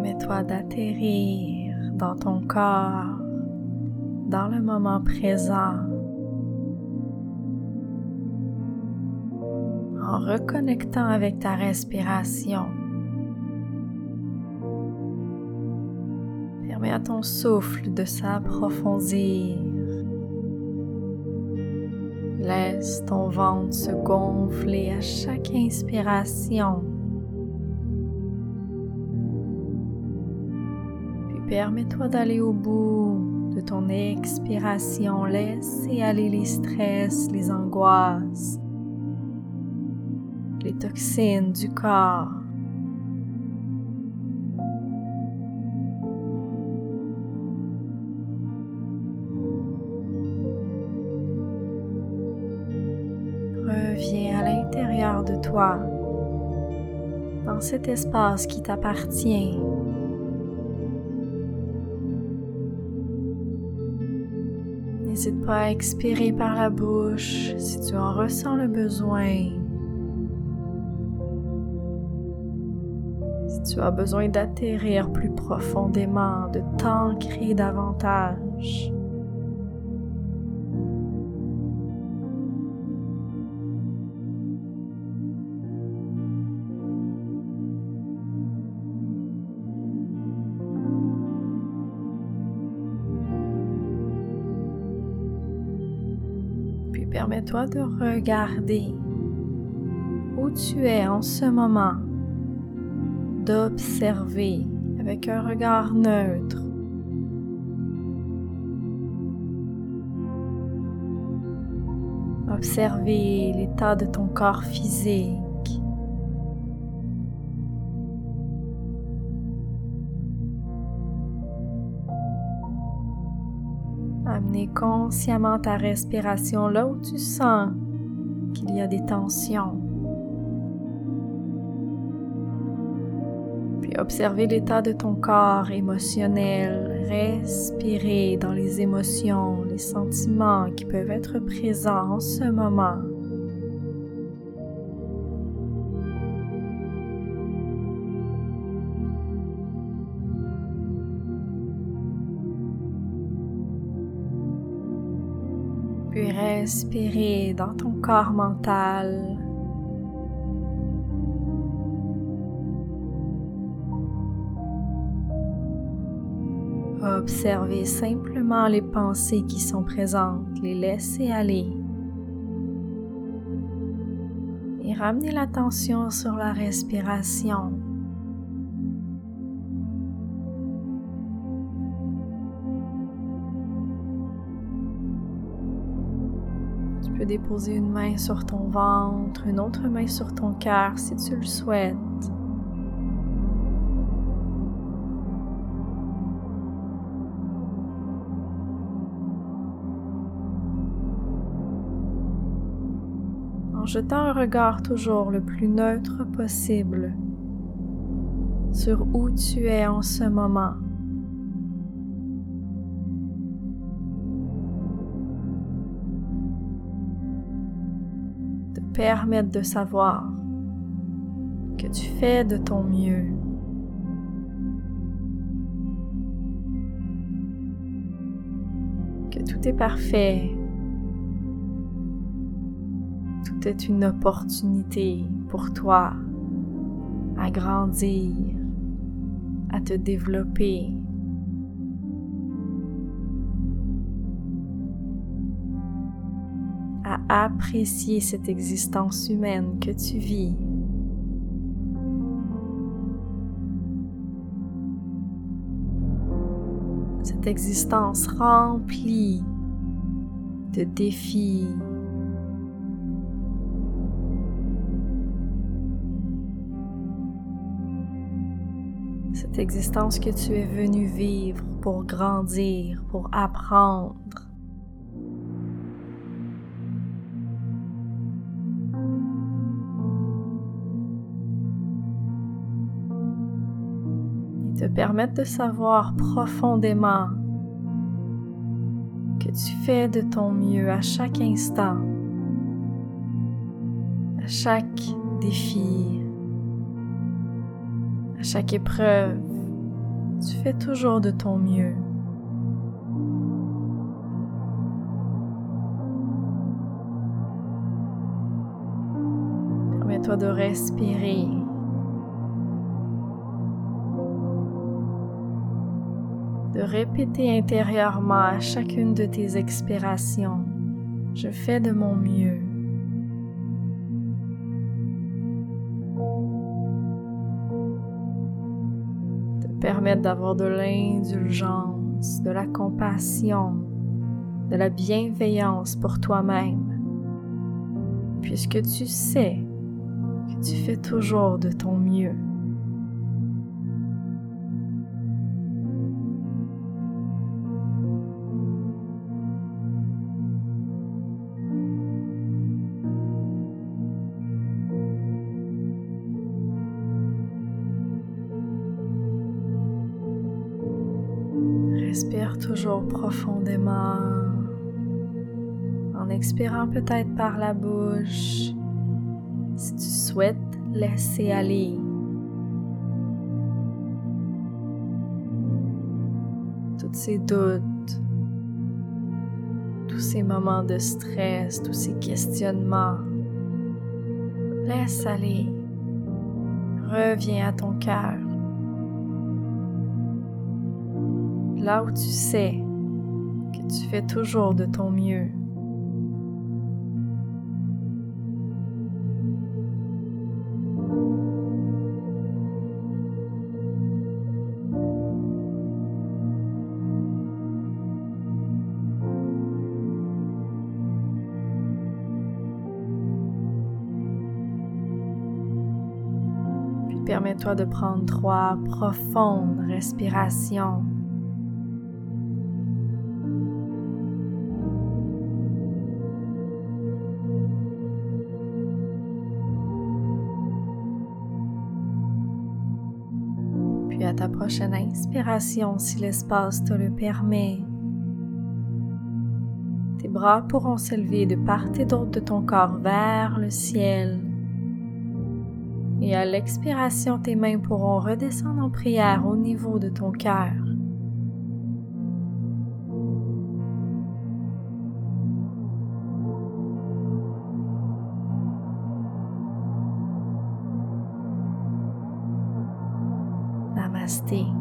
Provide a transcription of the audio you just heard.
Permets-toi d'atterrir dans ton corps, dans le moment présent, en reconnectant avec ta respiration. Permets à ton souffle de s'approfondir. Laisse ton ventre se gonfler à chaque inspiration. Permets-toi d'aller au bout de ton expiration. Laisse aller les stress, les angoisses, les toxines du corps. Reviens à l'intérieur de toi, dans cet espace qui t'appartient. N'hésite pas à expirer par la bouche si tu en ressens le besoin. Si tu as besoin d'atterrir plus profondément, de t'ancrer davantage. Permets-toi de regarder où tu es en ce moment d'observer avec un regard neutre. Observer l'état de ton corps physique. Amener consciemment ta respiration là où tu sens qu'il y a des tensions. observer l'état de ton corps émotionnel, respirer dans les émotions, les sentiments qui peuvent être présents en ce moment. Respirer dans ton corps mental Observer simplement les pensées qui sont présentes, les laisser aller. Et ramener l'attention sur la respiration. Peux déposer une main sur ton ventre, une autre main sur ton cœur si tu le souhaites. jetant un regard toujours le plus neutre possible sur où tu es en ce moment. Permettre de savoir que tu fais de ton mieux. Que tout est parfait c'est une opportunité pour toi à grandir, à te développer. Apprécier cette existence humaine que tu vis. Cette existence remplie de défis, cette existence que tu es venu vivre pour grandir, pour apprendre. Te permettre de savoir profondément que tu fais de ton mieux à chaque instant, à chaque défi, à chaque épreuve, Tu fais toujours de ton mieux. Permets-toi de respirer. De répéter intérieurement à chacune de tes expirations, je fais de mon mieux. permettre d'avoir de l'indulgence, de la compassion, de la bienveillance pour toi-même, puisque tu sais que tu fais toujours de ton mieux. Respire toujours profondément en expirant peut-être par la bouche si tu souhaites laisser aller. Tous ces doutes, tous ces moments de stress, tous ces questionnements. Laisse aller. Reviens à ton cœur. Là où tu sais que tu fais toujours de ton mieux. Puis permets-toi de prendre trois profondes respirations. Prochaine inspiration si l'espace te le permet. Tes bras pourront s'élever de part et d'autre de ton corps vers le ciel. Et à l'expiration, tes mains pourront redescendre en prière au niveau de ton cœur. Namaste.